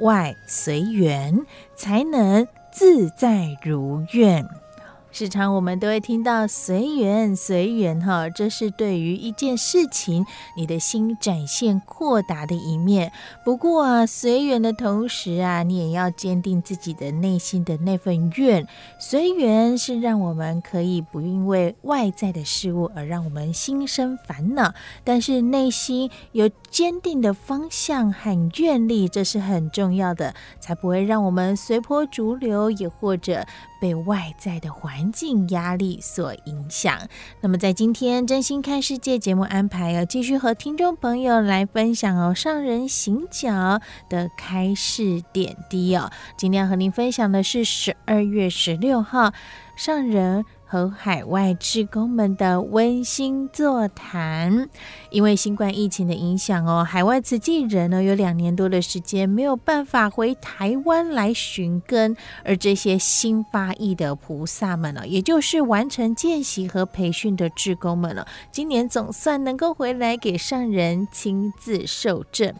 外随缘，才能自在如愿。时常我们都会听到随缘随缘哈，这是对于一件事情你的心展现阔达的一面。不过啊，随缘的同时啊，你也要坚定自己的内心的那份愿。随缘是让我们可以不因为外在的事物而让我们心生烦恼，但是内心有坚定的方向和愿力，这是很重要的，才不会让我们随波逐流，也或者。被外在的环境压力所影响。那么，在今天真心看世界节目安排，要继续和听众朋友来分享哦，上人行脚的开示点滴哦。今天要和您分享的是十二月十六号上人。和海外志工们的温馨座谈，因为新冠疫情的影响哦，海外慈济人呢有两年多的时间没有办法回台湾来寻根，而这些新发意的菩萨们呢，也就是完成见习和培训的志工们了，今年总算能够回来给上人亲自受证。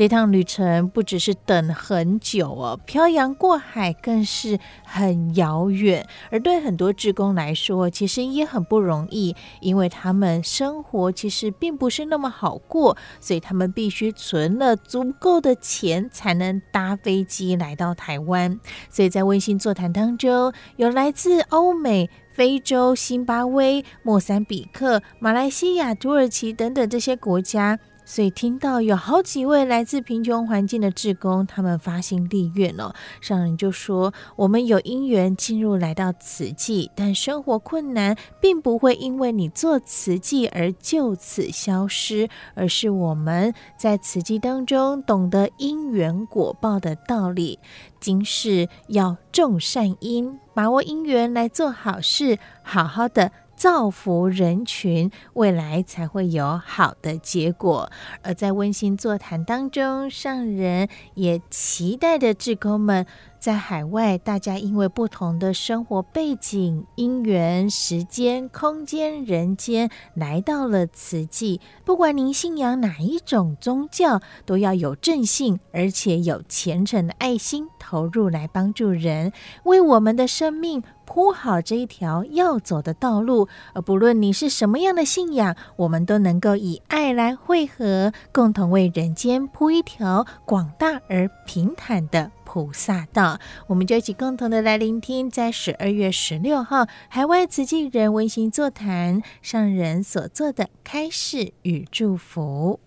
这趟旅程不只是等很久哦，漂洋过海更是很遥远，而对很多职工来说，其实也很不容易，因为他们生活其实并不是那么好过，所以他们必须存了足够的钱才能搭飞机来到台湾。所以在温馨座谈当中，有来自欧美、非洲、辛巴威、莫桑比克、马来西亚、土耳其等等这些国家。所以听到有好几位来自贫穷环境的志工，他们发心立愿哦，上人就说：我们有因缘进入来到慈济，但生活困难，并不会因为你做慈济而就此消失，而是我们在慈济当中懂得因缘果报的道理，今世要种善因，把握因缘来做好事，好好的。造福人群，未来才会有好的结果。而在温馨座谈当中，上人也期待的志工们。在海外，大家因为不同的生活背景、因缘、时间、空间、人间，来到了慈济。不管您信仰哪一种宗教，都要有正信，而且有虔诚的爱心，投入来帮助人，为我们的生命铺好这一条要走的道路。而不论你是什么样的信仰，我们都能够以爱来汇合，共同为人间铺一条广大而平坦的。菩萨道，我们就一起共同的来聆听，在十二月十六号海外慈济人温馨座谈上人所做的开示与祝福。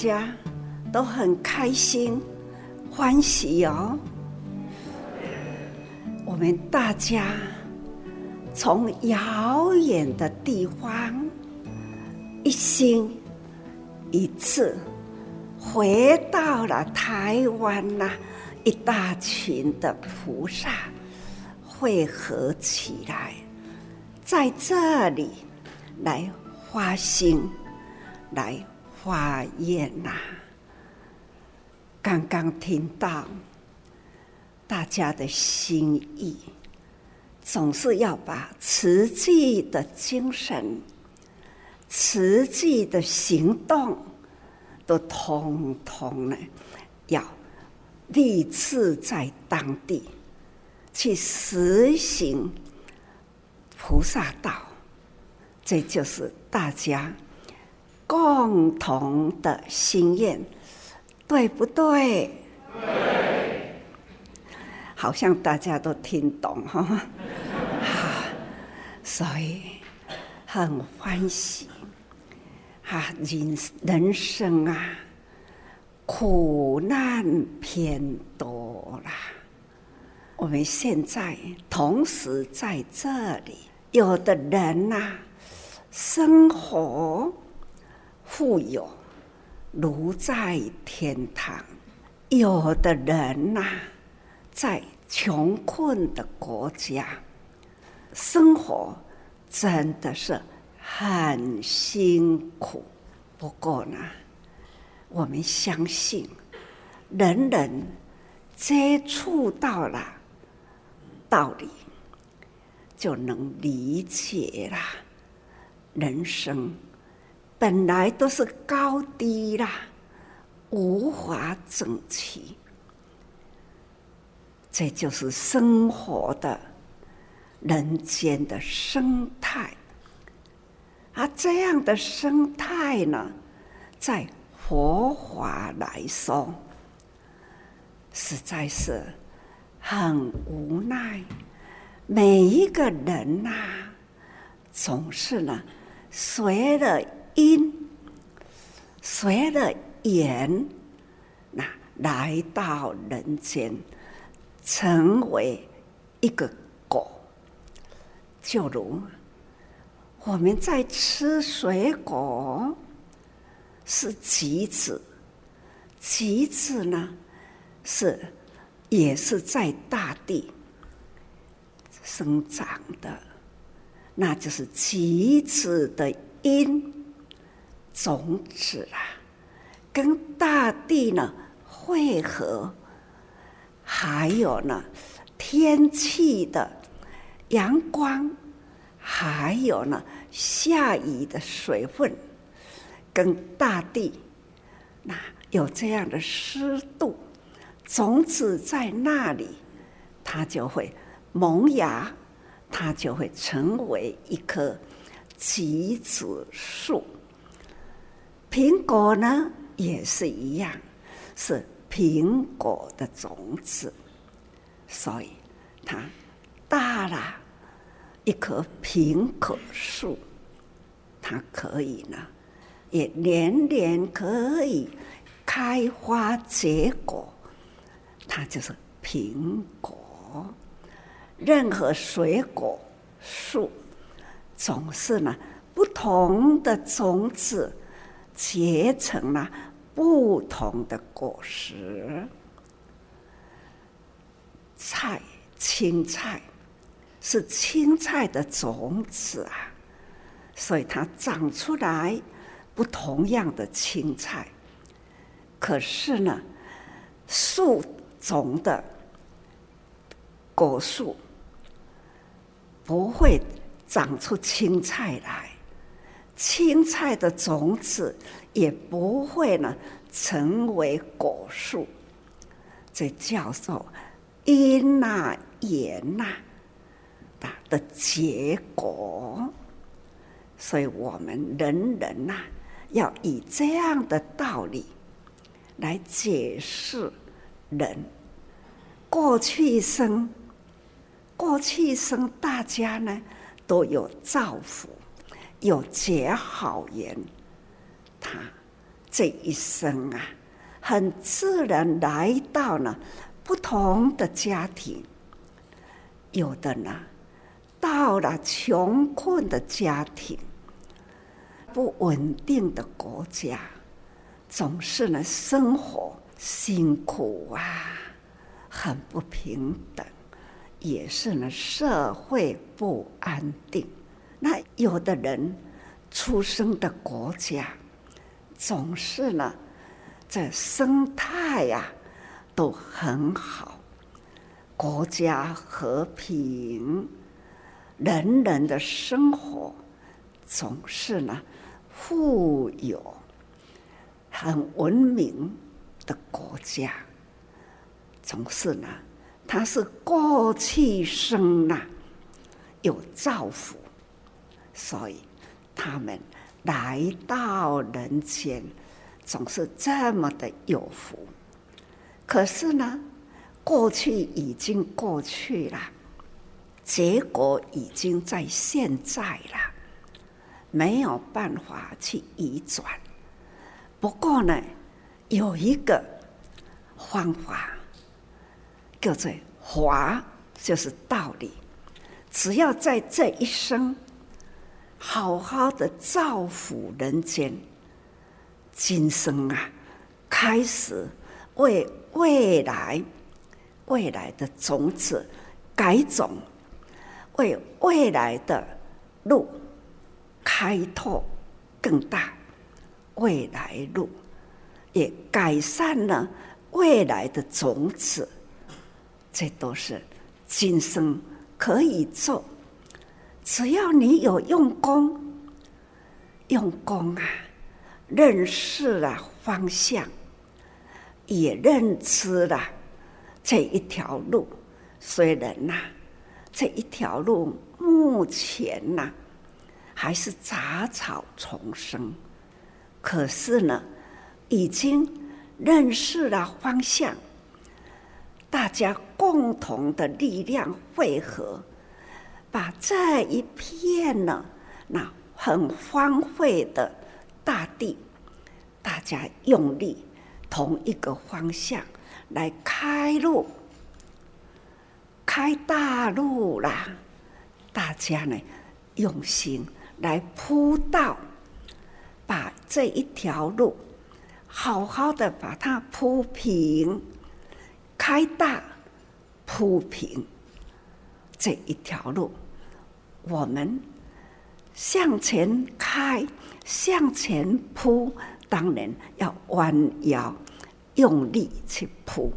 家都很开心。欢喜哦！我们大家从遥远的地方一心一次回到了台湾呐，一大群的菩萨汇合起来，在这里来发心，来发愿呐。刚刚听到大家的心意，总是要把慈济的精神、慈济的行动，都通通呢，要立志在当地，去实行菩萨道，这就是大家共同的心愿，对不对？好像大家都听懂哈，好，所以很欢喜啊！人人生啊，苦难偏多啦。我们现在同时在这里，有的人呐，生活富有，如在天堂；有的人呐，在穷困的国家，生活真的是很辛苦。不过呢，我们相信，人人接触到了道理，就能理解了。人生本来都是高低啦，无法整齐。这就是生活的人间的生态，而这样的生态呢，在佛法来说，实在是很无奈。每一个人呐、总是呢，随了因，随了缘，那来到人间。成为一个果，就如我们在吃水果，是橘子，橘子呢是也是在大地生长的，那就是橘子的因种子啊，跟大地呢汇合。还有呢，天气的阳光，还有呢，下雨的水分，跟大地那有这样的湿度，种子在那里，它就会萌芽，它就会成为一棵橘子树。苹果呢，也是一样，是。苹果的种子，所以它大了一棵苹果树，它可以呢，也年年可以开花结果，它就是苹果。任何水果树，总是呢不同的种子结成了。不同的果实，菜青菜是青菜的种子啊，所以它长出来不同样的青菜。可是呢，树种的果树不会长出青菜来。青菜的种子也不会呢成为果树，这叫做因呐缘呐的结果。所以我们人人呐要以这样的道理来解释人过去生，过去生大家呢都有造福。有结好缘，他这一生啊，很自然来到了不同的家庭。有的呢，到了穷困的家庭，不稳定的国家，总是呢生活辛苦啊，很不平等，也是呢社会不安定。那有的人出生的国家，总是呢，这生态呀、都很好，国家和平，人人的生活总是呢富有，很文明的国家，总是呢，他是过去生呐，有造福，所以他们来到人间，总是这么的有福。可是呢，过去已经过去了，结果已经在现在了，没有办法去移转。不过呢，有一个方法。叫做法，就是道理。只要在这一生好好的造福人间，今生啊，开始为未来未来的种子改种，为未来的路开拓更大未来路，也改善了未来的种子。这都是今生可以做，只要你有用功，用功啊，认识了方向，也认知了这一条路。虽然呐、这一条路目前呐、还是杂草丛生，可是呢，已经认识了方向。大家共同的力量汇合，把这一片呢，那很荒废的大地，大家用力，同一个方向来开路，开大路啦！大家呢，用心来铺道，把这一条路好好的把它铺平。开大铺平这一条路，我们向前开，向前扑，当然要弯腰用力去扑。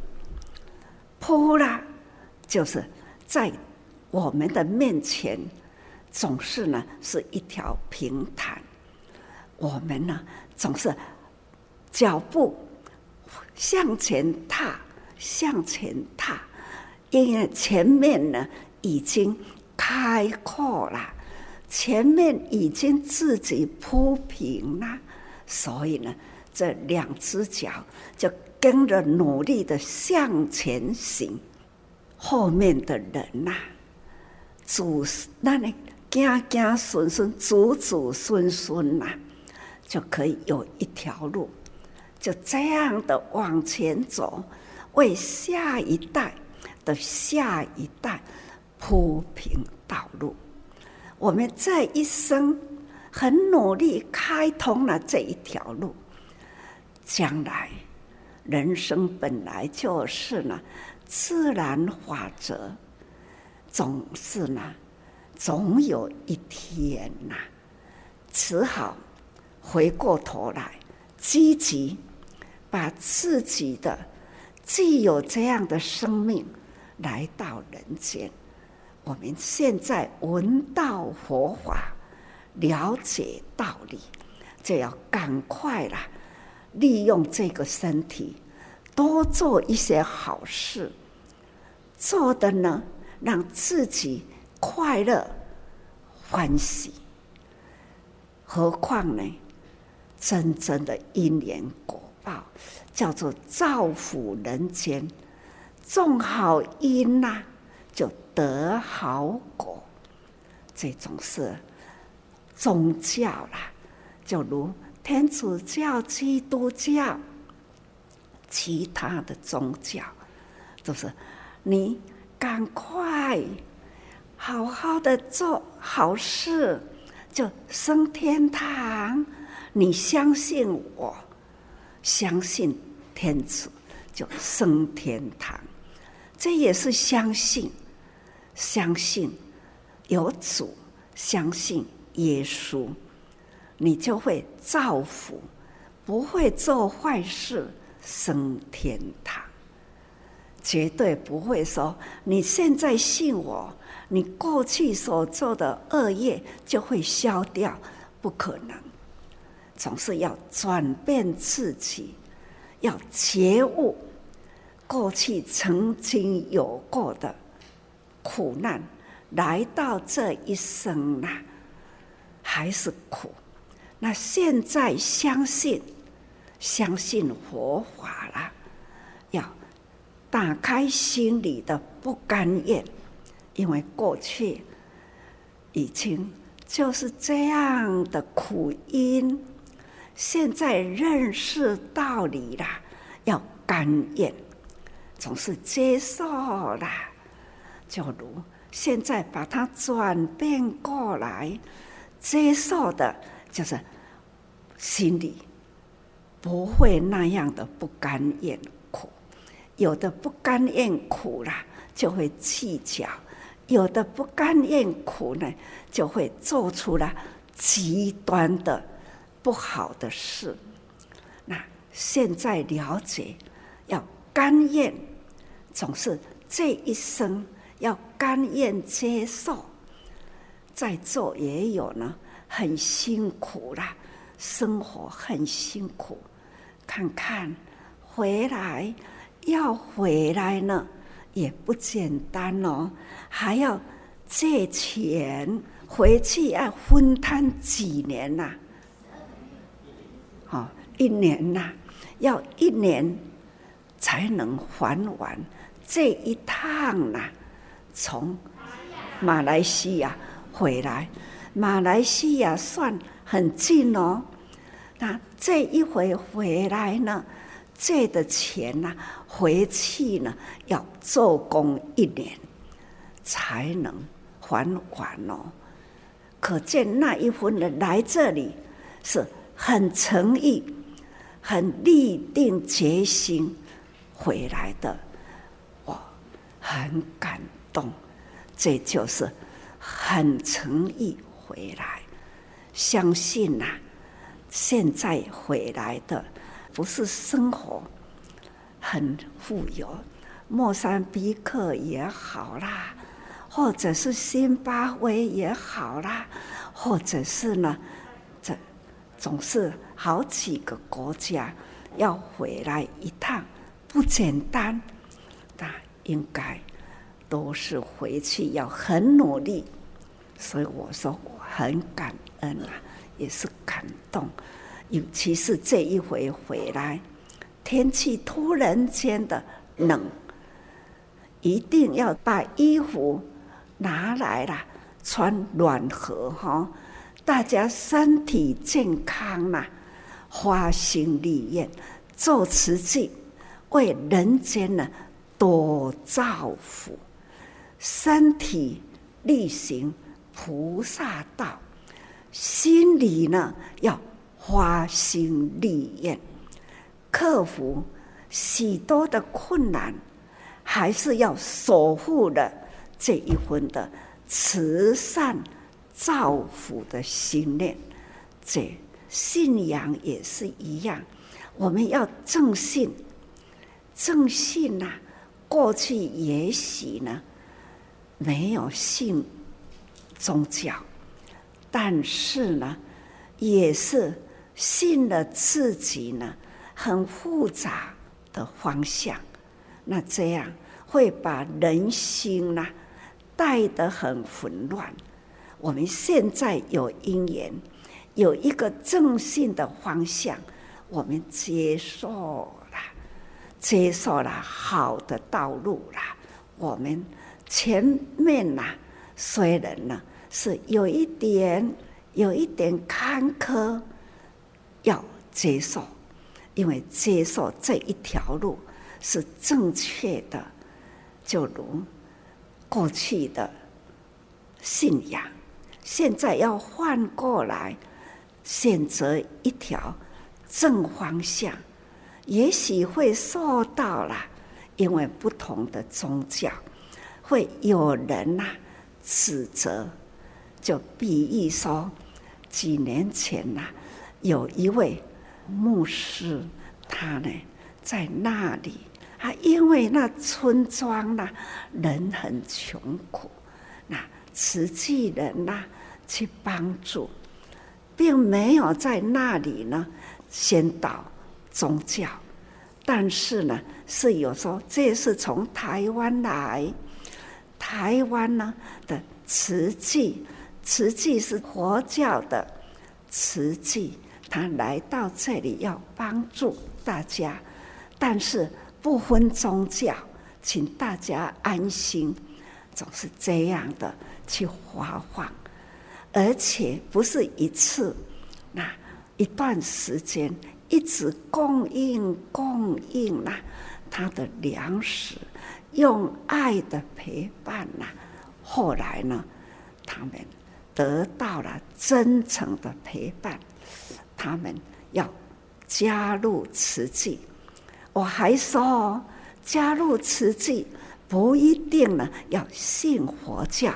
扑啦，就是在我们的面前，总是呢是一条平坦。我们呢总是脚步向前踏。向前踏，因为前面呢已经开阔了，前面已经自己铺平了，所以呢，这两只脚就跟着努力的向前行。后面的人呐、祖那里家家孙孙、祖祖孙孙呐，就可以有一条路，就这样的往前走。为下一代的下一代铺平道路，我们这一生很努力开通了这一条路，将来人生本来就是呢自然法则，总是呢总有一天呐，只好回过头来积极把自己的。既有这样的生命来到人间，我们现在闻道佛法，了解道理，就要赶快啦，利用这个身体，多做一些好事，做的呢，让自己快乐欢喜。何况呢，真正的因缘果报。叫做造福人间，种好因呐、得好果。这种是宗教啦，就如天主教、基督教，其他的宗教，就是你赶快好好的做好事，就升天堂。你相信我。相信天主就升天堂，这也是相信，相信有主，相信耶稣，你就会造福，不会做坏事，升天堂。绝对不会说你现在信我，你过去所做的恶业就会消掉，不可能。总是要转变自己，要觉悟。过去曾经有过的苦难，来到这一生呐，还是苦。那现在相信，相信佛法了，要打开心里的不甘愿，因为过去已经就是这样的苦因，现在认识道理了，要甘愿。总是接受了，就如现在把它转变过来，接受的就是心里不会那样的不甘愿苦，有的不甘愿苦了就会计较，有的不甘愿苦呢就会做出了极端的不好的事。那现在了解要甘愿。总是这一生要甘愿接受，在座也有呢，很辛苦啦，生活很辛苦。看看回来要回来呢，也不简单哦，还要借钱回去，要分摊几年呐？好，一年呐，要一年才能还完。这一趟呐、从马来西亚回来，马来西亚算很近哦。那这一回回来呢，借的钱呢、回去呢要做工一年才能还完哦。可见那一分人来这里是很诚意、很立定决心回来的。我很感，这就是很诚意回来。相信呐、啊，现在回来的不是生活很富有，莫桑比克也好啦，或者是新巴威也好啦，或者是呢，这总是好几个国家要回来一趟，不简单。应该都是回去要很努力，所以我说我很感恩啊，也是感动。尤其是这一回回来，天气突然间的冷，一定要把衣服拿来了，穿暖和哈，大家身体健康呐，发心立愿，做慈济，为人间呢。多造福，身体力行菩萨道，心里呢要花心立愿，克服许多的困难，还是要守护的这一份的慈善造福的心念。这信仰也是一样，我们要正信，正信呐、过去也许呢，没有信宗教，但是呢，也是信了自己呢很复杂的方向。那这样会把人心呢带得很混乱。我们现在有因缘，有一个正信的方向，我们接受了。接受了好的道路了，我们前面呐，虽然呢是有一点有一点坎坷，要接受，因为接受这一条路是正确的，就如过去的信仰，现在要换过来，选择一条正方向。也许会受到了，因为不同的宗教，会有人呐、指责，就比喻说，几年前呐、有一位牧师，他呢在那里，啊，因为那村庄呐人很穷苦，那慈济人呐去帮助，并没有在那里呢先导。宗教，但是呢，是有说这是从台湾来，台湾呢的慈济，慈济是佛教的慈济，他来到这里要帮助大家，但是不分宗教，请大家安心，总是这样的去发放，而且不是一次，那一段时间。一直供应供应呐，他的粮食，用爱的陪伴呐。后来呢，他们得到了真诚的陪伴，他们要加入慈济。我还说，加入慈济不一定呢要信佛教，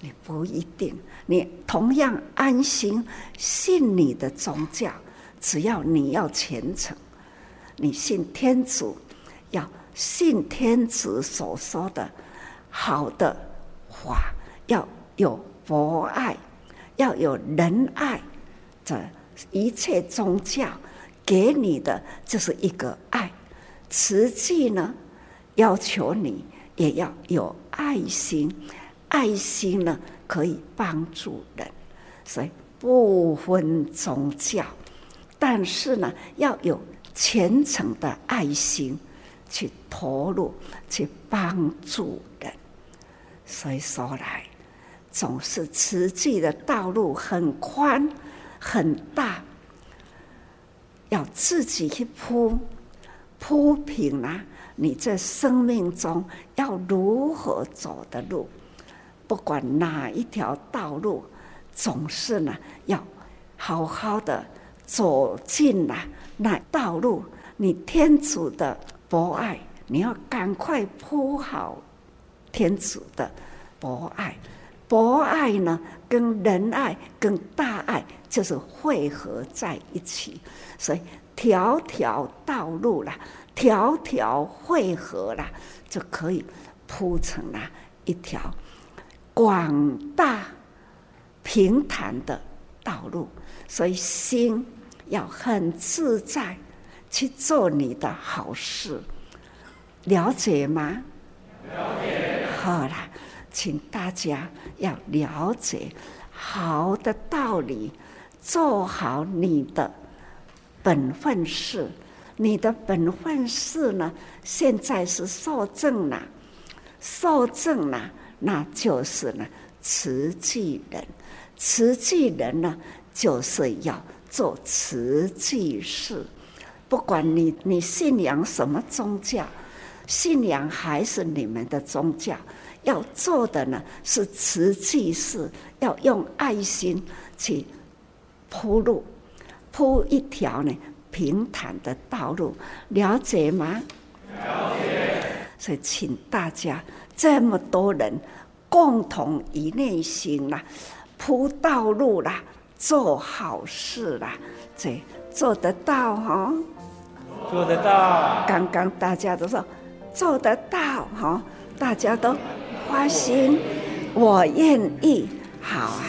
你不一定，你同样安心信你的宗教。只要你要虔诚，你信天主，要信天子所说的好的话，要有博爱，要有仁爱，这一切宗教给你的就是一个爱。实际呢，要求你也要有爱心，爱心呢可以帮助人，所以不分宗教。但是呢，要有虔诚的爱心去投入，去帮助人。所以说来，总是慈济的道路很宽很大，要自己去铺铺平啊！你这生命中要如何走的路，不管哪一条道路，总是呢要好好的。走进啊那道路，你天主的博爱，你要赶快铺好天主的博爱。博爱呢，跟仁爱、跟大爱就是汇合在一起，所以条条道路啦，条条汇合啦，就可以铺成了一条广大平坦的道路。所以心。要很自在去做你的好事，了解吗？了解。好了，请大家要了解好的道理，做好你的本分事。你的本分事呢，现在是受证了，受证了，那就是呢，慈济人。慈济人呢，就是要。做慈济事，不管你你信仰什么宗教，信仰还是你们的宗教，要做的呢是慈济事，要用爱心去铺路，铺一条呢平坦的道路，了解吗？了解。所以，请大家这么多人共同一念心啦，铺道路啦。做好事啦，这做得到哈？做得到。刚刚大家都说做得到哈，大家都花心，我愿意，好啊。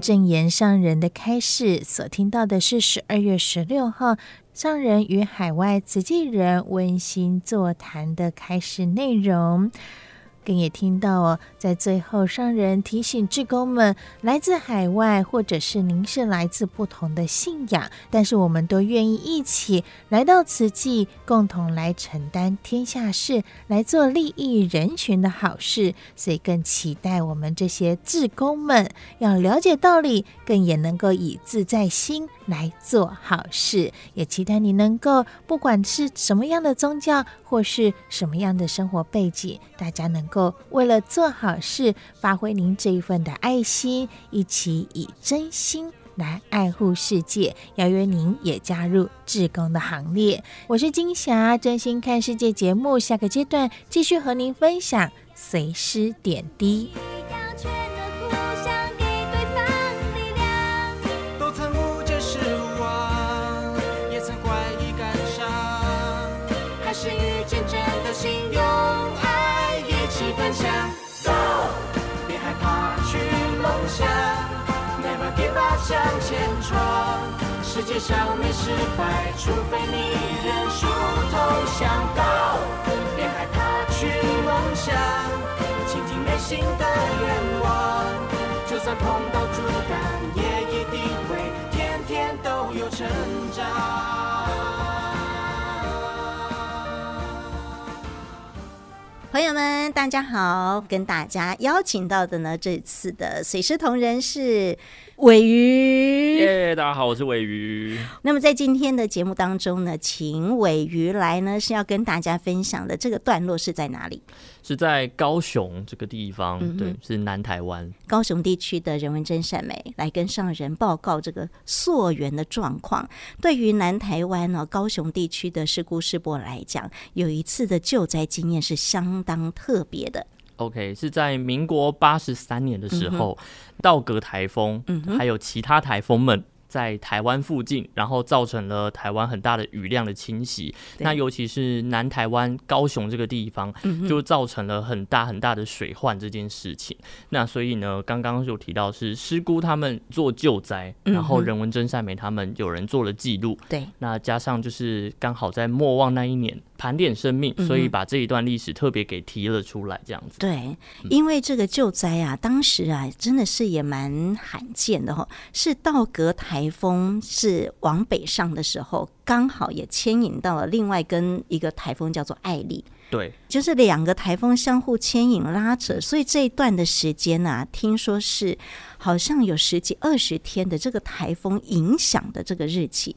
正言上人的开示，所听到的是十二月十六号上人与海外慈济人温馨座谈的开始内容。更也听到哦，在最后，上人提醒志工们，来自海外，或者是您是来自不同的信仰，但是我们都愿意一起来到慈济，共同来承担天下事，来做利益人群的好事。所以更期待我们这些志工们要了解道理，更也能够以自在心来做好事。也期待你能够，不管是什么样的宗教，或是什么样的生活背景，大家能。够为了做好事，发挥您这一份的爱心，一起以真心来爱护世界。邀约您也加入志工的行列。我是金霞，真心看世界节目，下个阶段继续和您分享随师点滴。世界上没失败，除非你认输投降。高，别害怕去梦想，倾听内心的愿望。就算碰到阻挡，也一定会天天都有成长。朋友们，大家好！跟大家邀请到的呢，这次的水师同仁是鮪鱼。耶，大家好，我是尾鱼。那么在今天的节目当中呢，请尾鱼来呢，是要跟大家分享的这个段落是在哪里？是在高雄这个地方，嗯、对，是南台湾高雄地区的人文真善美来跟上人报告这个溯源的状况。对于南台湾呢，高雄地区的事故师伯来讲，有一次的救灾经验是相当特别的。OK，是在民国八十三年的时候，嗯、道格台风，嗯，还有其他台风们。在台湾附近，然后造成了台湾很大的雨量的侵袭。那尤其是南台湾高雄这个地方，就造成了很大很大的水患这件事情。嗯、那所以呢，刚刚就提到是师姑他们做救灾，然后人文真善美他们有人做了记录。对，那加上就是刚好在莫忘那一年。盘点生命，所以把这一段历史特别给提了出来，这样子。对，因为这个救灾啊，当时啊，真的是也蛮罕见的哈。是道格台风是往北上的时候，刚好也牵引到了另外跟一个台风叫做艾丽。对，就是两个台风相互牵引拉扯，所以这一段的时间呢、啊，听说是好像有十几二十天的这个台风影响的这个日期。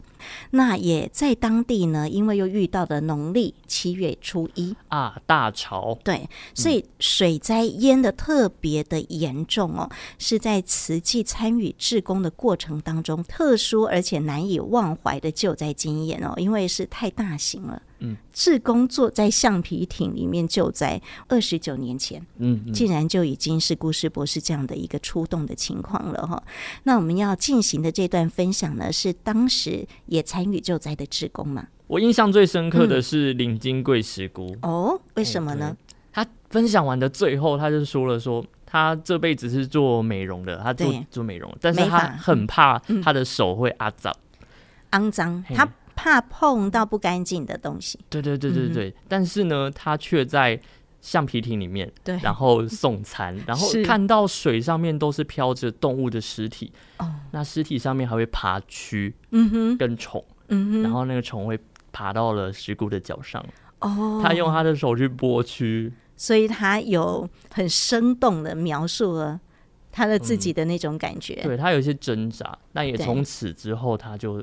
那也在当地呢，因为又遇到了农历七月初一啊，大潮，对，所以水灾淹的特别的严重哦，嗯、是在慈济参与志工的过程当中，特殊而且难以忘怀的救灾经验哦，因为是太大型了。嗯，志工坐在橡皮艇里面救灾，二十九年前，嗯，竟然就已经是故事博士这样的一个出动的情况了哈。那我们要进行的这段分享呢，是当时也参与救灾的职工嘛？我印象最深刻的是林金贵师姑、嗯、哦，为什么呢？他分享完的最后，他就说了说，他这辈子是做美容的，他做做美容，但是他很怕他的手会肮脏，肮脏，他。怕碰到不干净的东西，对对对对对。嗯、但是呢，他却在橡皮艇里面，对，然后送餐，然后看到水上面都是飘着动物的尸体，哦，那尸体上面还会爬蛆，嗯哼，跟虫，嗯哼，然后那个虫会爬到了石姑的脚上，哦，他用他的手去剥蛆，所以他有很生动的描述了他的自己的那种感觉，嗯、对他有一些挣扎，那也从此之后他就。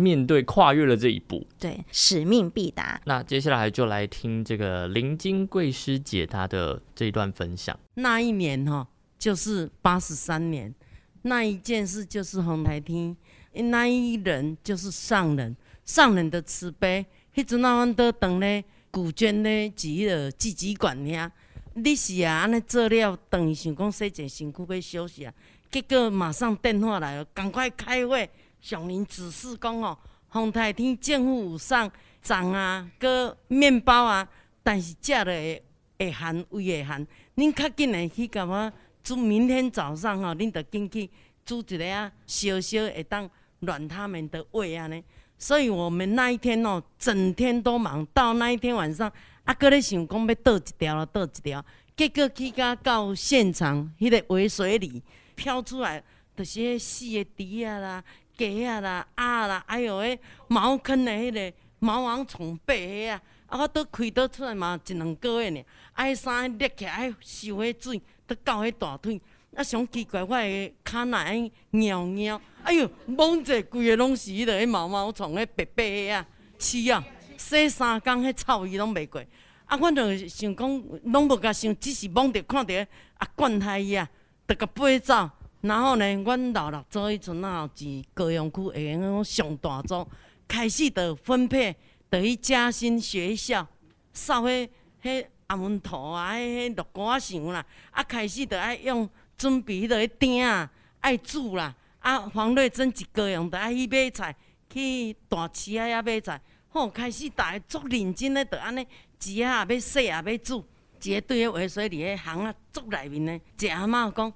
面对跨越了这一步，对，使命必达。那接下来就来听这个林金贵师姐她的这一段分享。那一年哈，就是八十三年，那一件事就是红台厅，那一人就是上人，上人的慈悲。迄阵啊，阮倒当咧古娟咧，住迄个纪纪馆遐。你是啊，安尼做了，等于想讲洗者身躯要休息啊，结果马上电话来了，赶快开会。上人指示讲哦，红台天政府有送粽啊，搁面包啊，但是食了会会寒，胃会寒。恁较紧来去干嘛？煮明天早上吼，恁着紧去煮一个啊，烧烧会当暖他们的胃安尼。所以我们那一天哦，整天都忙，到那一天晚上，啊，搁咧想讲要倒一条了，倒一条，结果去甲到现场，迄、个尾水里飘出来，就是迄死的猪啊啦。鸡啊啦鸭啦，还有迄茅坑的迄个毛毛虫爬迄啊，啊我都开倒出来嘛，一两个月呢，啊迄衫裂起来，爱受迄水，都到迄大腿，啊上奇怪，我的骹内爱尿尿，哎哟，摸者规个拢是迄个毛毛虫迄白白的啊，刺啊，洗三工迄臭味拢袂过，啊，我就想讲，拢无甲想，只是摸着看着啊，惯害伊啊，着甲飞走。然后呢，阮老六做迄阵啊，是高阳区下个上大组，开始着分配，着去嘉兴学校扫迄迄阿门头啊，迄迄绿瓜墙啦，啊开始着爱用准备迄个鼎啊，爱煮啦，啊黄瑞珍一个人着爱去买菜，去大市仔遐买菜，吼开始逐个足认真咧，着安尼煮啊要洗啊要煮，一个对个画水伫个巷啊足内面呢，一个阿嬷讲。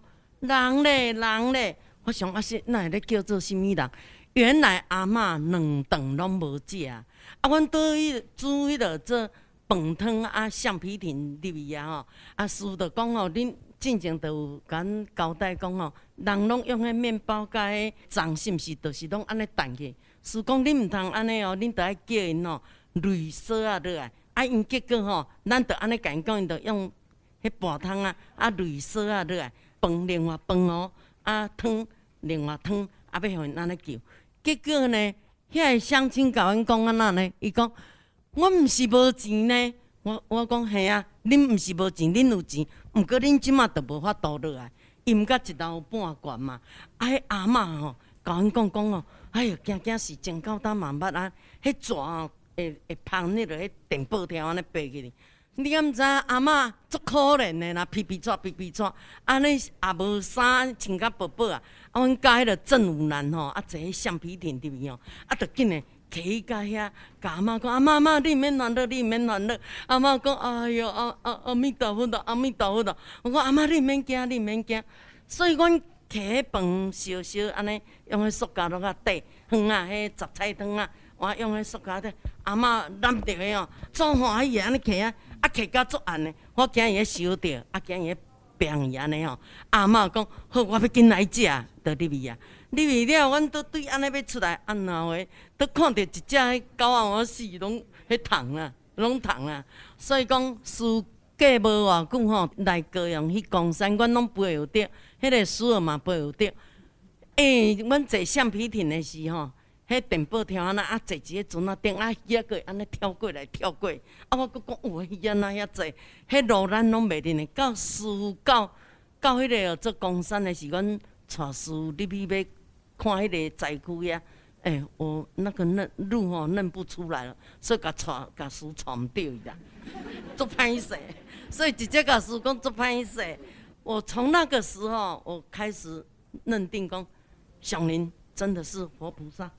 人咧，人咧，我想啊，是那咧叫做什么人？原来阿嬷两顿拢无食，啊，阮倒去煮迄落做饭汤啊，橡皮艇入去啊吼，啊，师着讲吼，恁进前著有甲阮交代讲吼，人拢用迄面包甲迄粽是毋是，都是拢安尼弹去。师讲恁毋通安尼哦，恁着爱叫因吼，滤沙啊落来，啊因结果吼，咱着安尼甲因讲，因着用迄盘汤啊，啊滤沙啊落来，饭另外饭哦，啊汤另外汤，啊要互因安尼叫。结果呢，遐个乡亲甲阮讲安怎呢？伊讲我毋是无钱呢。我我讲系啊，恁毋是无钱，恁有钱，毋过恁即马都无法度落来。伊毋甲一楼半罐嘛。啊，迄阿嬷吼，甲阮讲讲哦，哎哟，惊惊是真够胆嘛捌啊！迄蛇哦，会会芳迄落迄电报条安尼爬起哩。你敢毋知阿嬷足可怜的啦，皮皮抓皮皮抓，安尼也无衫穿甲薄薄啊。啊，阮教迄个郑武南吼，啊坐迄橡皮艇入去吼，啊，着紧诶，摕去甲遐，甲阿嬷讲，阿嬷嬷，你毋免乱落，你毋免乱落。阿嬷讲，哎哟，阿阿阿弥陀佛的，阿弥陀佛的。我讲阿嬷，你毋免惊，你毋免惊。所以阮摕迄饭烧烧安尼，用迄塑胶袋啊底汤啊，迄杂菜汤啊，我用迄塑胶袋。阿嬷揽着诶哦，做欢喜安尼摕啊。啊，客甲足暗呢，我惊伊咧烧着，啊惊伊咧病伊安尼吼。阿嬷讲好，我要紧来食，倒入去啊。入去了，阮都对安尼要出来，安那话，都看着一只迄狗仔，我死拢迄虫啊，拢虫啊。所以讲，暑假无偌久吼，来高雄去公山，阮拢背有着，迄个书儿嘛背有着。诶、阮坐橡皮艇的时吼。迄电报条安尼啊，坐一个船啊，顶啊鱼仔个安尼跳过来跳过，啊我阁讲有鱼仔哪遐济，迄路咱拢袂认的。到师傅到到迄个哦做公山的时，阮带师傅入去要看迄个灾区遐，诶、我那个认路吼认不出来了，所以甲带甲师傅带毋着伊啦，足歹势，所以直接甲师傅讲足歹势。我从那个时候，我开始认定讲，上林真的是活菩萨。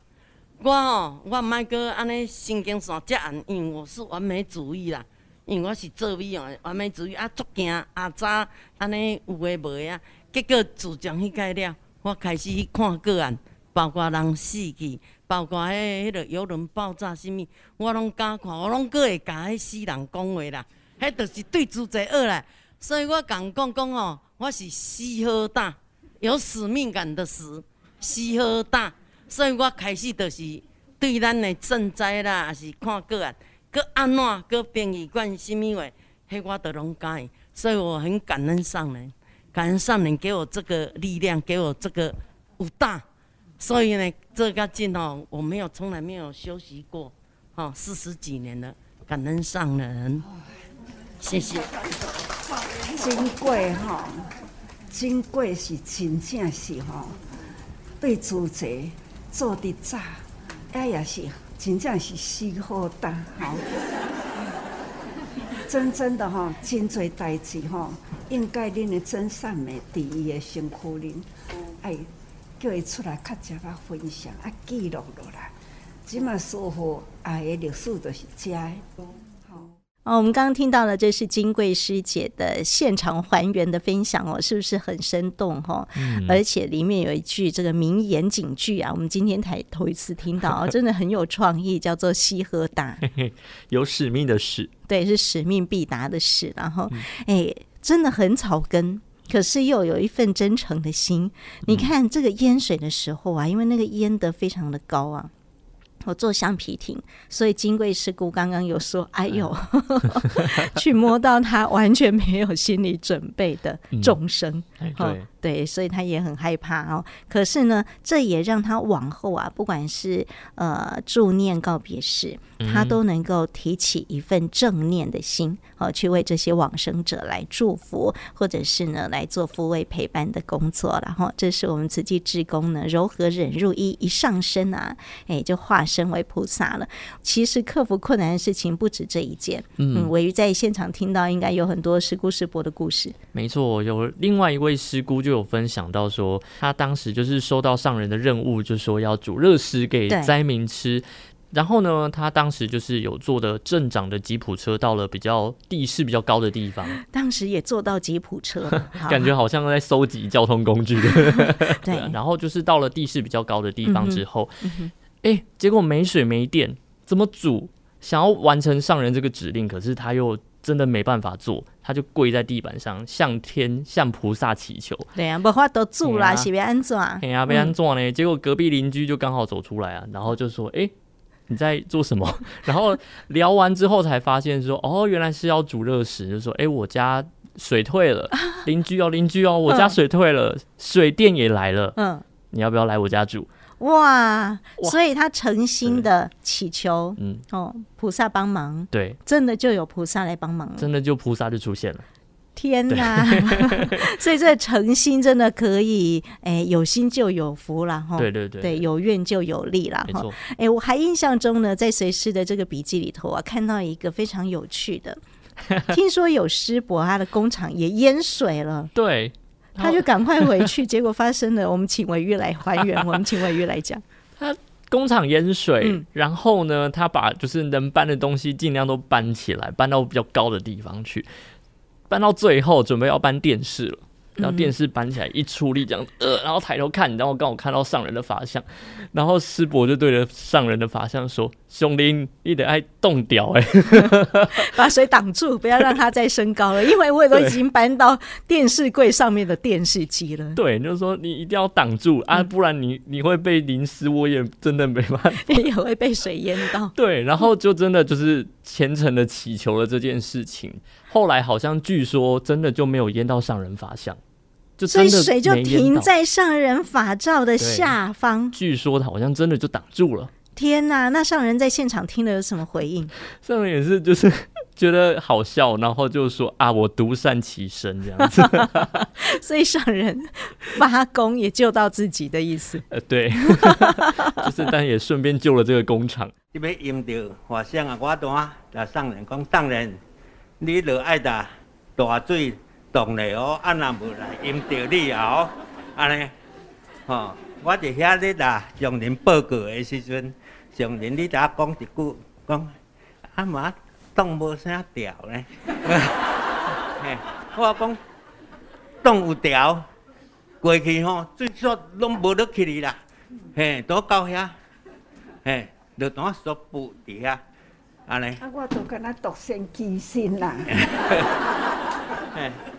我吼，我毋爱搁安尼神经线遮暗，因为我是完美主义啦。因为我是做美容的完美主义啊，足惊啊早安尼有诶无诶啊。结果自从迄个了，我开始去看个案，包括人死去，包括迄迄个邮轮爆炸啥物，我拢敢看，我拢阁会甲迄死人讲话啦。迄著是对自己恶啦。所以我共讲讲吼，我是死好胆，有使命感的死，死好胆。所以我开始就是对咱的赈灾啦，也是看个案，搁安怎，搁殡仪馆啥物话，迄我都拢敢。所以我很感恩上人，感恩上人给我这个力量，给我这个武大。所以呢，这个劲哦，我没有从来没有休息过，哦，四十几年了，感恩上人，谢谢。珍贵哈，珍贵是真正是哈，对主者。做的早，哎也是，真正是死好胆吼，真真的吼，真济代志吼，应该恁的真善美伫伊的身躯里，哎，叫伊出来较加把分享，啊记录落来，即马师父爱的历史就是遮。哦，我们刚刚听到了，这是金贵师姐的现场还原的分享哦，是不是很生动哈、哦？嗯、而且里面有一句这个名言警句啊，我们今天才头一次听到哦，真的很有创意，叫做“西和达”，有使命的使，对，是使命必达的使。然后，哎，真的很草根，可是又有一份真诚的心。你看这个淹水的时候啊，因为那个淹得非常的高啊。我坐橡皮艇，所以金贵师姑刚刚有说：“哎呦，去摸到他完全没有心理准备的众生。嗯”对。对，所以他也很害怕哦。可是呢，这也让他往后啊，不管是呃助念告别式，他都能够提起一份正念的心，哦，去为这些往生者来祝福，或者是呢来做抚慰陪伴的工作。然后，这是我们慈济志工呢柔和忍辱一一上身啊，哎，就化身为菩萨了。其实克服困难的事情不止这一件。嗯，我于在现场听到，应该有很多是姑师伯的故事。没错，有另外一位师姑就。有分享到说，他当时就是收到上人的任务，就说要煮热食给灾民吃。然后呢，他当时就是有坐的镇长的吉普车，到了比较地势比较高的地方。当时也坐到吉普车，感觉好像在搜集交通工具。对，然后就是到了地势比较高的地方之后，哎、嗯嗯，结果没水没电，怎么煮？想要完成上人这个指令，可是他又真的没办法做，他就跪在地板上，向天向菩萨祈求。对啊，无法都住啦，是要安怎？哎呀，要安怎呢？结果隔壁邻居就刚好走出来啊，然后就说：“哎、欸，你在做什么？” 然后聊完之后才发现说：“哦，原来是要煮热食。”就说：“哎、欸，我家水退了，邻居哦，邻居哦，我家水退了，嗯、水电也来了，嗯，你要不要来我家煮？”哇，所以他诚心的祈求，嗯，哦，菩萨帮忙，对，真的就有菩萨来帮忙。了，真的就菩萨就出现了，天哪！所以这诚心真的可以，哎、欸，有心就有福了哈，对对对，对，有愿就有利了哈。哎、欸，我还印象中呢，在随师的这个笔记里头啊，看到一个非常有趣的，听说有师伯他的工厂也淹水了，对。他就赶快回去，结果发生了。我们请伟玉来还原，我们请伟玉来讲。他工厂淹水，嗯，然后呢，他把就是能搬的东西尽量都搬起来，搬到比较高的地方去，搬到最后准备要搬电视了。然后电视搬起来一出力，这样呃，然后抬头看，然后刚好看到上人的法相，然后师伯就对着上人的法相说：“兄弟，你得爱冻掉哎，把水挡住，不要让它再升高了，因为我都已经搬到电视柜上面的电视机了。”对，就是说你一定要挡住啊，不然你你会被淋湿，我也真的没办法，你 也会被水淹到。对，然后就真的就是虔诚的祈求了这件事情，后来好像据说真的就没有淹到上人法像。就所以水就停在上人法照的下方。据说他好像真的就挡住了。天哪！那上人在现场听了有什么回应？上人也是就是 觉得好笑，然后就说啊，我独善其身这样子。所以上人发功也救到自己的意思。呃，对，就是但也顺便救了这个工厂。你要用到法相啊，我单来上人讲，上人你着爱打大水。动嘞哦，啊那无来淹着你哦，安尼，吼，我伫遐咧啦，向您报告的时阵，上人你甲我讲一句，讲阿妈动无啥调呢？嘿，我讲动有调，过去吼最少拢无得去哩啦，嘿，都到遐，嘿，就当说布伫遐，安尼。啊，我都跟他独善其身啦。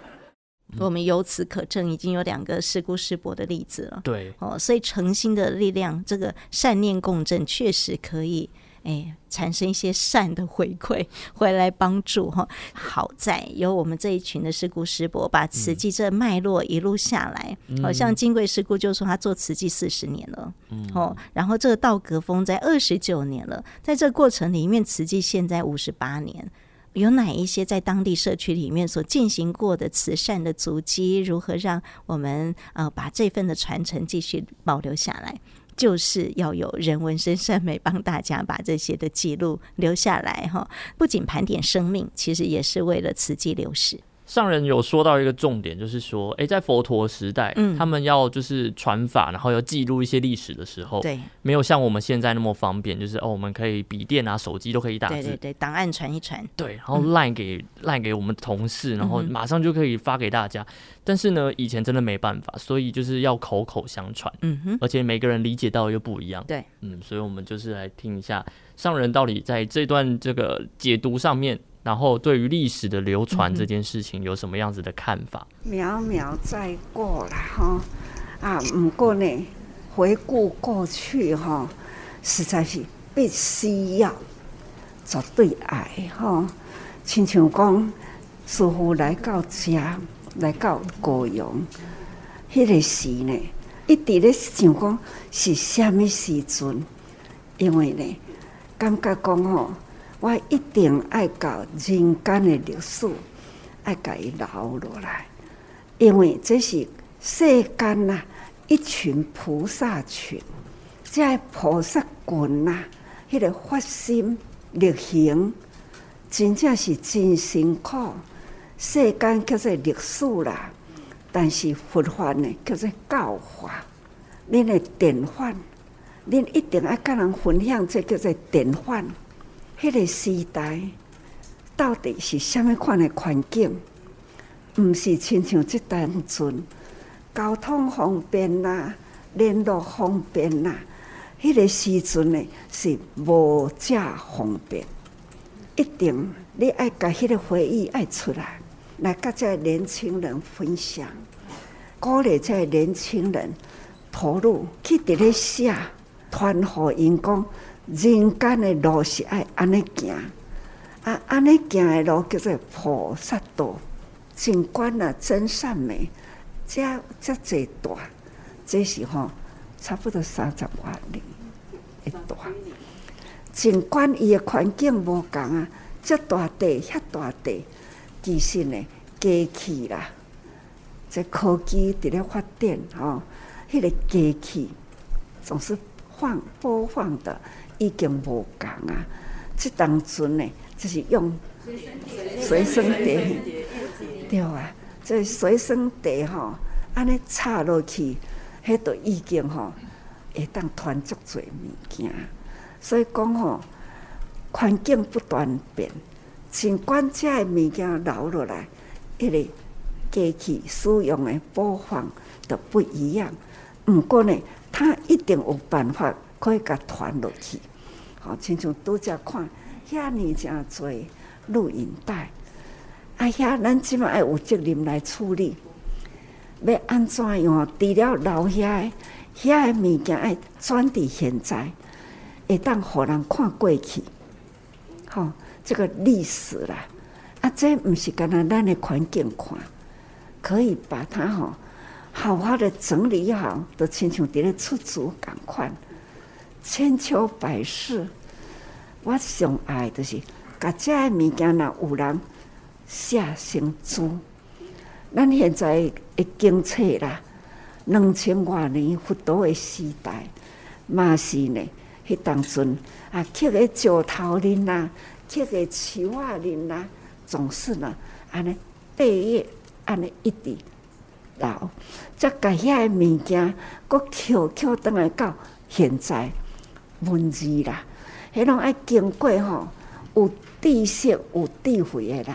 嘿。我们由此可证，已经有两个师姑师伯的例子了。对，哦，所以诚心的力量，这个善念共振，确实可以，哎，产生一些善的回馈，回来帮助哈。好在有我们这一群的师姑师伯，把慈济这脉络一路下来，好、嗯、像金贵师姑就说他做慈济四十年了，嗯，哦，然后这个道格峰在二十九年了，在这个过程里面，慈济现在五十八年。有哪一些在当地社区里面所进行过的慈善的足迹？如何让我们呃把这份的传承继续保留下来？就是要有人文生善美帮大家把这些的记录留下来哈。不仅盘点生命，其实也是为了慈济流失。上人有说到一个重点，就是说，哎、欸，在佛陀时代，嗯，他们要就是传法，然后要记录一些历史的时候，对，没有像我们现在那么方便，就是哦，我们可以笔电啊、手机都可以打字，对对对，档案传一传，对，然后赖给赖、嗯、给我们同事，然后马上就可以发给大家。嗯、但是呢，以前真的没办法，所以就是要口口相传，嗯哼，而且每个人理解到又不一样，对，嗯，所以我们就是来听一下上人到底在这段这个解读上面。然后，对于历史的流传这件事情，有什么样子的看法？渺渺再过了哈啊！不过呢，回顾过去哈，实在是必须要绝对爱哈。亲像讲，师父来到家，来到高雄，迄个时呢，一直咧想讲是虾米时阵，因为呢，感觉讲吼。我一定爱搞人间的历史，爱甲伊留落来，因为这是世间呐一群菩萨群，这菩萨群呐，迄个发心力行，真正是真辛苦。世间叫做历史啦，但是佛法呢叫做教化，恁的典范，恁一定要跟人分享，这叫做典范。迄个时代到底是虾米款的环境？毋是亲像即单纯交通方便啦，联络方便啦。迄个时阵呢是无遮方便，一定你爱甲迄个回忆爱出来，来甲这年轻人分享，鼓励这年轻人投入去伫咧写，传互因讲人间的路是爱安尼行，啊安尼行的路叫做菩萨道，景观啊真善美，遮遮济大，这是吼。差不多三十万里一大，尽管伊个环境无共啊，遮大地遐大地，其实呢，机器啦，这科技伫咧发展吼，迄、个机器总是放播放的已经无共啊。即当阵呢，就是用随身碟，对啊，这随身碟吼，安尼插落去。迄都已经吼会当传足侪物件，所以讲吼环境不断变，尽管遮个物件留落来，迄个机器使用的播放都不一样。毋过呢，它一定有办法可以甲传落去。好，亲像拄则看遐尔诚侪录影带，啊遐咱即马爱有责任来处理。要安怎样？除了留下遐个物件，爱转伫现在，会当互人看过去。吼、哦，这个历史啦，啊，这毋是干那咱的环境看，可以把它吼好好的整理好，都亲像伫咧出租共款，千秋百世。我上爱就是，甲遮个物件若有人写成书。咱现在的经册啦，两千多年佛陀的时代，嘛是呢，迄当阵啊，刻个石头人呐，刻个树仔人呐，总是呢，安尼第一安尼一直留，则甲遐个物件，搁扣扣倒来到现在文字啦，迄拢爱经过吼，有知识有智慧的人，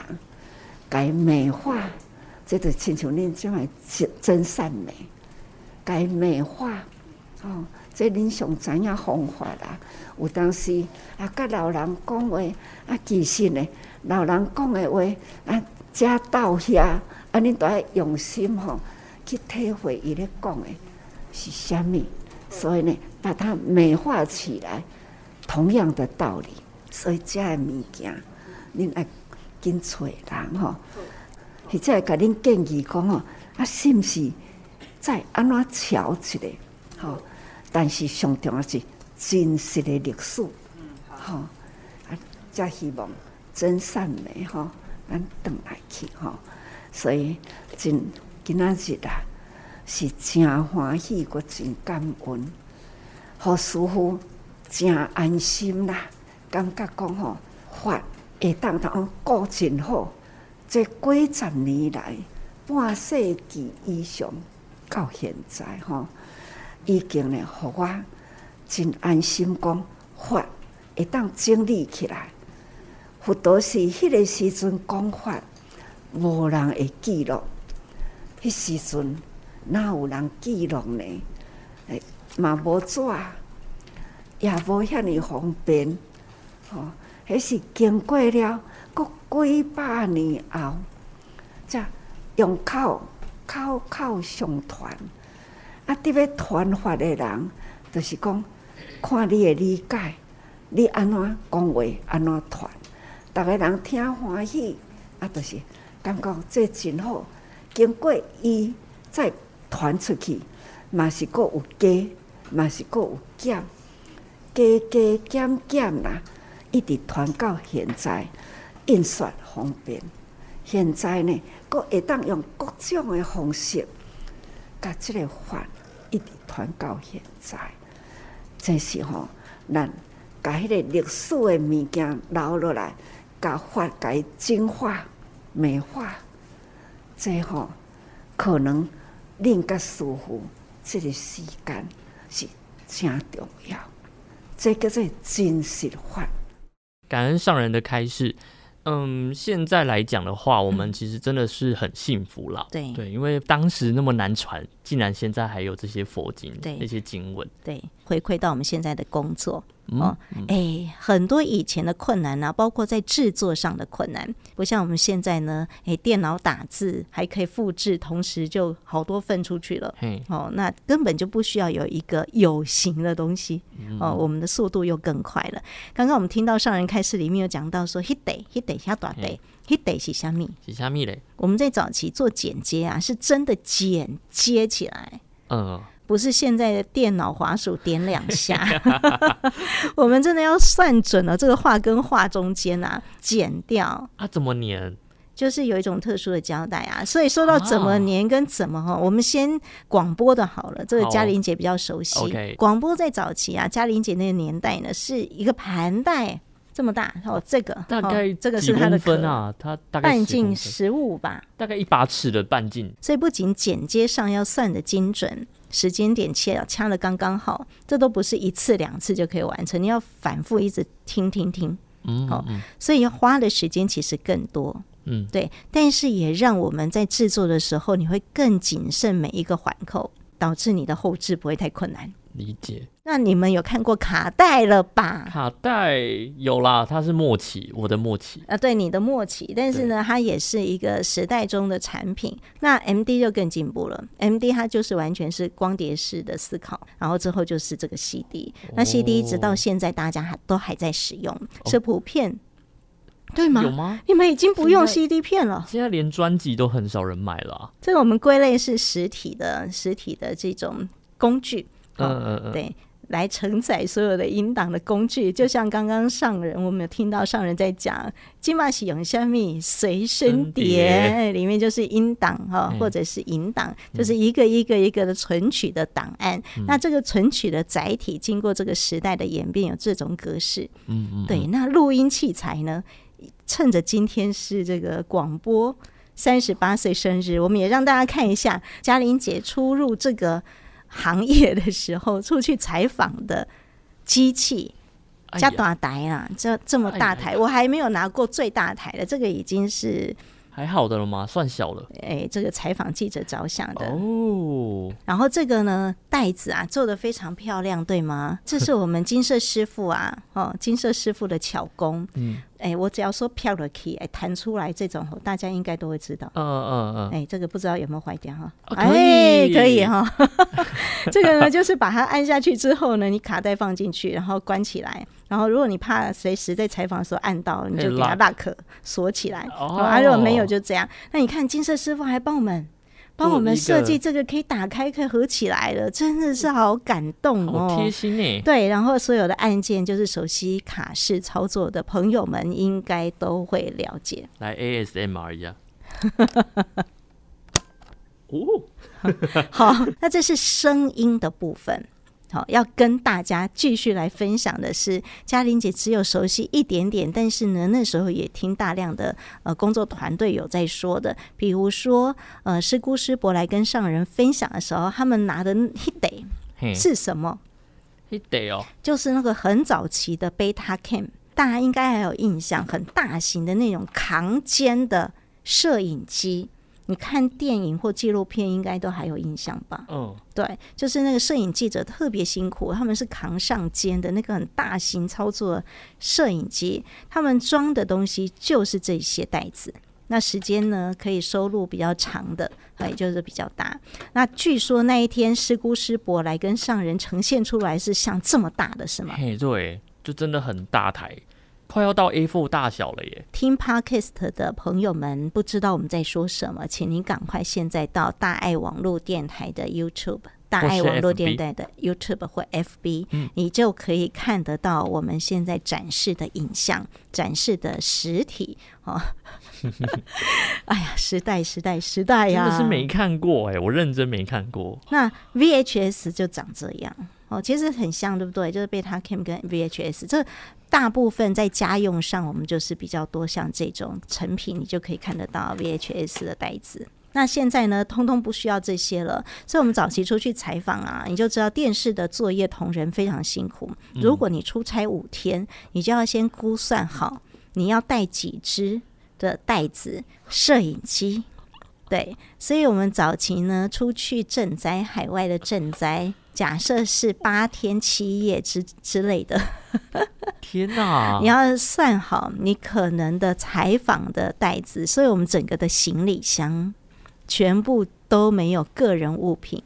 该美化。即就亲像恁这样真善美，该美化哦。这恁上知影方法啦。有当时啊，甲老人讲话啊，其实呢，老人讲的话啊，遮到遐啊，恁都要用心吼、去体会伊咧讲的是虾米。所以呢，把它美化起来，同样的道理。所以遮个物件，恁爱紧找人吼。或者会甲恁建议讲哦，啊，是毋是再安怎调一个？吼，但是上重要是真实的历史，吼，啊，才希望真善美吼，咱转来去吼。所以真今仔日啊，是真欢喜，阁真感恩，好师父真安心啦，感觉讲吼，法会当当顾真好。这几十年来，半世纪以上到现在，吼，已经呢，互我真安心讲法会当整理起来。佛陀是迄个时阵讲法，无人会记录。迄时阵哪有人记录呢？嘛无纸，也无遐尼方便。吼，迄是经过了。过几百年后，才用口口口相传。啊，伫要传法的人，就是讲，看你的理解，你安怎讲话，安怎传，逐个人听欢喜，啊，就是感觉这真好。经过伊再传出去，嘛是阁有加，嘛是阁有减，加加减减啦，一直传到现在。印刷方便，现在呢，阁会当用各种的方式，甲即个法一直传到现在。这是吼，咱甲迄个历史的物件留落来，甲法甲伊净化、美化。这吼可能恁甲师父，这个时间是真重要。这个是真实法。感恩上人的开示。嗯，现在来讲的话，我们其实真的是很幸福啦。对对，因为当时那么难传，竟然现在还有这些佛经，对那些经文，对，回馈到我们现在的工作。哦，哎、很多以前的困难呢、啊，包括在制作上的困难，不像我们现在呢，哎、欸，电脑打字还可以复制，同时就好多份出去了。嘿哦，那根本就不需要有一个有形的东西。哦，我们的速度又更快了。刚刚我们听到上人开示里面有讲到说，hit day，hit day，下短 day，hit day 是虾米？是虾米嘞？我们在早期做剪接啊，是真的剪接起来。嗯。不是现在的电脑滑鼠点两下，我们真的要算准了这个画跟画中间啊，剪掉。啊，怎么粘？就是有一种特殊的胶带啊，所以说到怎么粘跟怎么哈，啊、我们先广播的好了，这个嘉玲姐比较熟悉。广播在早期啊，嘉玲姐那个年代呢，是一个盘带这么大哦，这个大概这个是它的分啊，它大概半径十五吧，大概一把尺的半径，所以不仅剪接上要算的精准。时间点切掐的刚刚好，这都不是一次两次就可以完成，你要反复一直听听听，嗯，好，所以要花的时间其实更多，嗯，对，但是也让我们在制作的时候，你会更谨慎每一个环扣，导致你的后置不会太困难。理解。那你们有看过卡带了吧？卡带有啦，它是末期，我的末期啊，对，你的末期。但是呢，它也是一个时代中的产品。那 MD 就更进步了，MD 它就是完全是光碟式的思考，然后之后就是这个 CD。那 CD 直到现在大家还都还在使用，哦、是普遍，对吗？有吗？你们已经不用 CD 片了，现在连专辑都很少人买了、啊。这个我们归类是实体的，实体的这种工具。嗯嗯嗯，对。来承载所有的音档的工具，就像刚刚上人，我们有听到上人在讲，金马喜用虾米随身碟，里面就是音档哈，或者是影档，就是一个一个一个的存取的档案。嗯、那这个存取的载体，经过这个时代的演变，有这种格式。嗯嗯，对。那录音器材呢？趁着今天是这个广播三十八岁生日，我们也让大家看一下嘉玲姐出入这个。行业的时候出去采访的机器，加大台啊，这这么大台，我还没有拿过最大台的，这个已经是。还好的了吗？算小了。哎、欸，这个采访记者着想的哦。然后这个呢，袋子啊做的非常漂亮，对吗？这是我们金色师傅啊，哦，金色师傅的巧工。嗯，哎、欸，我只要说飘了 key，哎，弹出来这种，大家应该都会知道。嗯嗯嗯。哎、欸，这个不知道有没有坏掉哈？哎、哦欸，可以哈。这个呢，就是把它按下去之后呢，你卡带放进去，然后关起来。然后，如果你怕随时在采访的时候按到，你就给它 lock 锁起来。哦，啊，如果没有就这样。那你看金色师傅还帮我们帮我们设计这个可以打开可以合起来的，真的是好感动哦，好贴心呢。对，然后所有的按键就是熟悉卡式操作的朋友们应该都会了解。来 ASMR 一下。哦，好，那这是声音的部分。好，要跟大家继续来分享的是，嘉玲姐只有熟悉一点点，但是呢，那时候也听大量的呃工作团队有在说的，比如说呃师姑师伯来跟上人分享的时候，他们拿的 Hide 是什么？Hide 哦，就是那个很早期的 Betacam，大家应该还有印象，很大型的那种扛肩的摄影机。你看电影或纪录片，应该都还有印象吧？嗯，oh. 对，就是那个摄影记者特别辛苦，他们是扛上肩的那个很大型操作摄影机，他们装的东西就是这些袋子。那时间呢，可以收录比较长的，也就是比较大。那据说那一天师姑师伯来跟上人呈现出来是像这么大的，是吗？嘿，对，就真的很大台。快要到 A4 大小了耶！听 Podcast 的朋友们不知道我们在说什么，请您赶快现在到大爱网络电台的 YouTube，大爱网络电台的 YouTube 或 FB，嗯，你就可以看得到我们现在展示的影像，展示的实体哦。哎呀，时代时代时代呀！真的是没看过哎，我认真没看过。那 VHS 就长这样哦，其实很像，对不对？就是 Betacam 跟 VHS 这。大部分在家用上，我们就是比较多像这种成品，你就可以看得到 VHS 的袋子。那现在呢，通通不需要这些了。所以，我们早期出去采访啊，你就知道电视的作业同仁非常辛苦。如果你出差五天，你就要先估算好你要带几只的袋子、摄影机。对，所以我们早期呢出去赈灾，海外的赈灾，假设是八天七夜之之类的。天哪！你要算好你可能的采访的袋子，所以我们整个的行李箱全部都没有个人物品。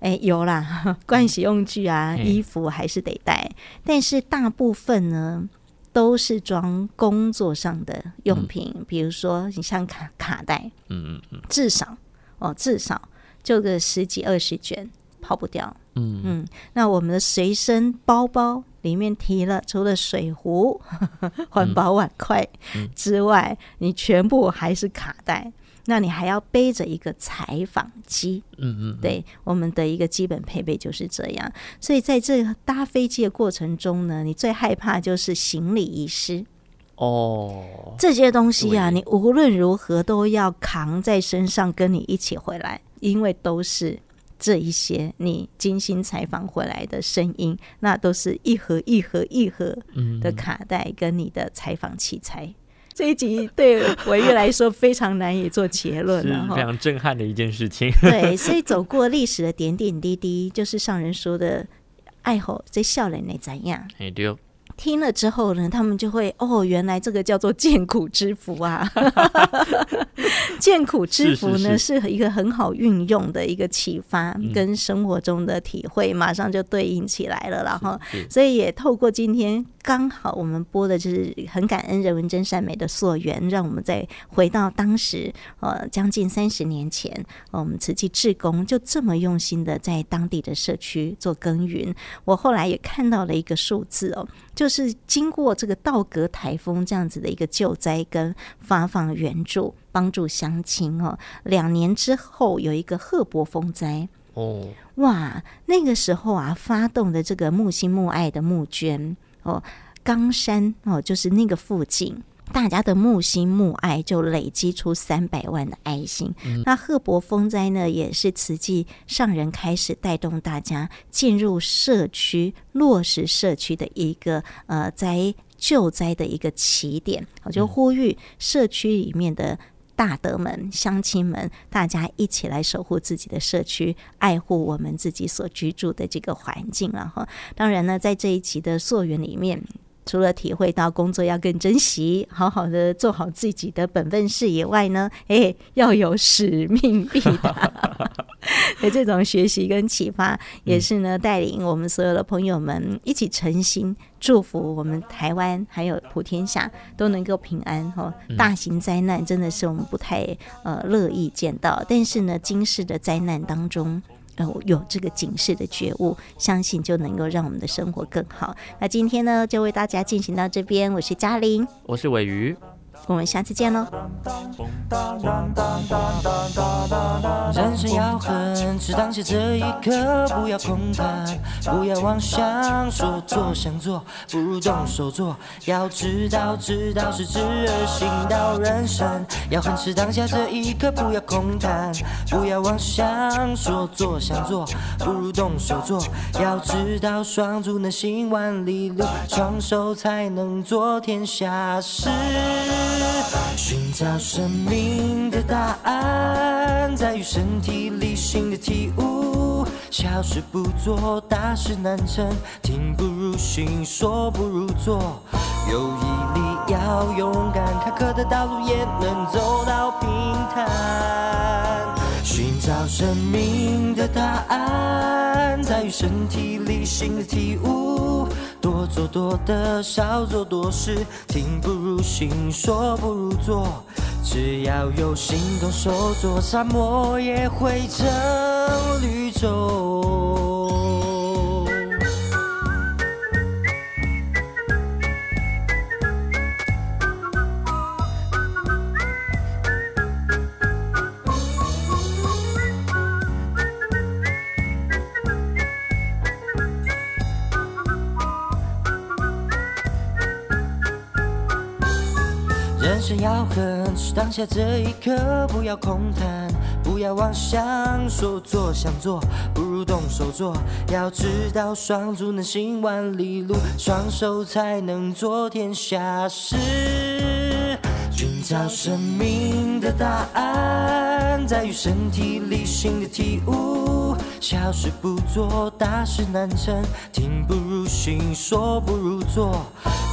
哎，有啦，盥洗用具啊，嗯、衣服还是得带，但是大部分呢。都是装工作上的用品，嗯、比如说你像卡卡带，嗯嗯嗯，至少哦，至少就个十几二十卷，跑不掉。嗯嗯，那我们的随身包包里面提了，除了水壶、环保碗筷之外，嗯、你全部还是卡带。那你还要背着一个采访机，嗯嗯，对，我们的一个基本配备就是这样。所以在这搭飞机的过程中呢，你最害怕就是行李遗失哦。这些东西啊，你无论如何都要扛在身上，跟你一起回来，因为都是这一些你精心采访回来的声音，那都是一盒一盒一盒的卡带跟你的采访器材。这一集对维玉来说非常难以做结论了，非常震撼的一件事情。对，所以走过历史的点点滴滴，就是上人说的“爱好在笑脸内怎样”。哎，对。听了之后呢，他们就会哦，原来这个叫做见苦之福啊！见苦之福呢，是一个很好运用的一个启发，跟生活中的体会马上就对应起来了。然后，所以也透过今天刚好我们播的就是很感恩人文真善美的溯源，让我们再回到当时呃将近三十年前，我们慈济志工就这么用心的在当地的社区做耕耘。我后来也看到了一个数字哦，就。是经过这个道格台风这样子的一个救灾跟发放援助帮助乡亲哦，两年之后有一个赫伯风灾哦，哇，那个时候啊发动的这个木心木爱的募捐哦，冈山哦，就是那个附近。大家的木心木爱就累积出三百万的爱心。嗯、那贺伯风灾呢，也是慈济上人开始带动大家进入社区，落实社区的一个呃灾救灾的一个起点。我就呼吁社区里面的大德们、乡亲们，大家一起来守护自己的社区，爱护我们自己所居住的这个环境了哈。当然呢，在这一期的溯源里面。除了体会到工作要更珍惜，好好的做好自己的本分事以外呢，哎，要有使命必达。的这种学习跟启发，也是呢带领我们所有的朋友们一起诚心祝福我们台湾还有普天下都能够平安。哈，大型灾难真的是我们不太呃乐意见到，但是呢，今世的灾难当中。有这个警示的觉悟，相信就能够让我们的生活更好。那今天呢，就为大家进行到这边。我是嘉玲，我是伟鱼。我们下次见喽。人生要狠，是当下这一刻，不要空谈，不要妄想说做想做，不如动手做。要知道，知道是知而行道人生，要狠是当下这一刻，不要空谈，不要妄想说做想做，不如动手做。要知道，双足能行万里路，双手才能做天下事。寻找生命的答案，在于身体力行的体悟。小事不做，大事难成。听不如行，说不如做。有毅力，要勇敢，坎坷的道路也能走到平坦。寻找生命的答案，在于身体力行的体悟。多做多得，少做多失。听不如行，说不如做。只要有心动手做，沙漠也会成绿洲。想要恨，是当下这一刻，不要空谈，不要妄想，说做想做，不如动手做。要知道，双足能行万里路，双手才能做天下事。寻找生命的答案，在于身体力行的体悟。小事不做，大事难成。听不如行，说不如做。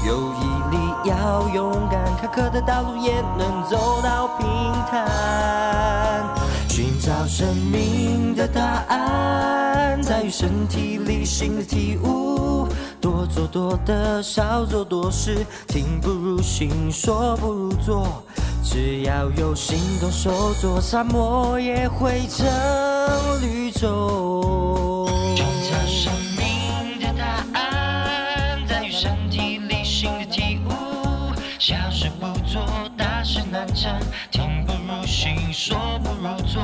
有毅力，要勇敢，坎坷的道路也能走到平坦。寻找生命的答案，在于身体力行的体悟。多做多得，少做多失。听不如行，说不如做。只要有心动手做，沙漠也会成绿洲。难成。听不如行，说不如做。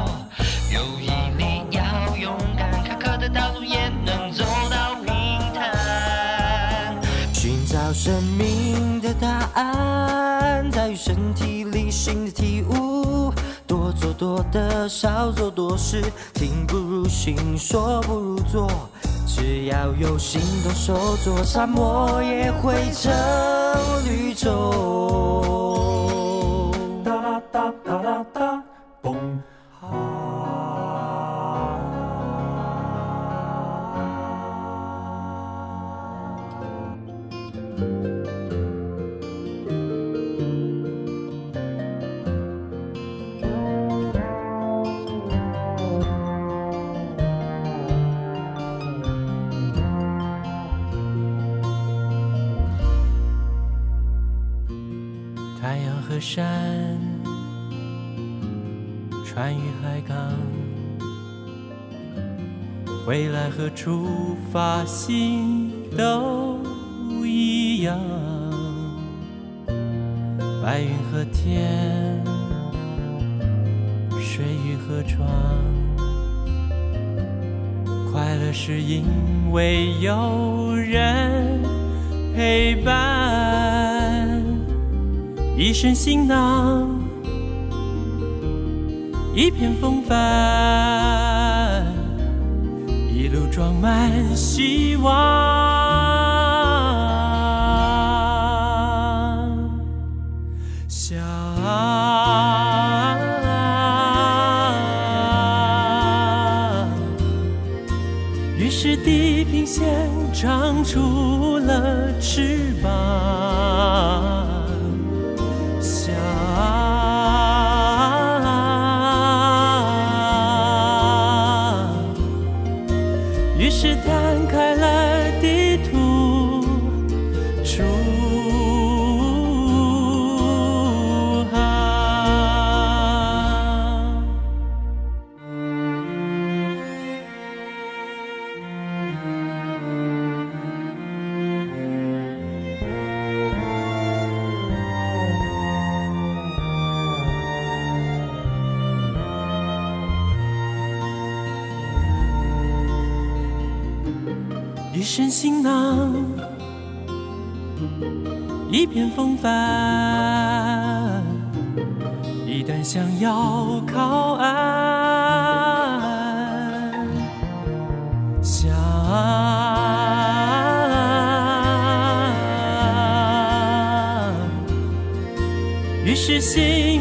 有毅力，要勇敢，坎坷的道路也能走到平坦。寻找。生命的答案，在于身体力行的体悟。多做多得，少做多失。听不如行，说不如做。只要有心动手做，沙漠也会成绿洲。da da da da boom. Ah. 未来和出发心都一样。白云和天，水与河床，快乐是因为有人陪伴。一身行囊，一片风帆，满希望。想，于是地平线长出身行囊，一片风帆。一旦想要靠岸，想，于是心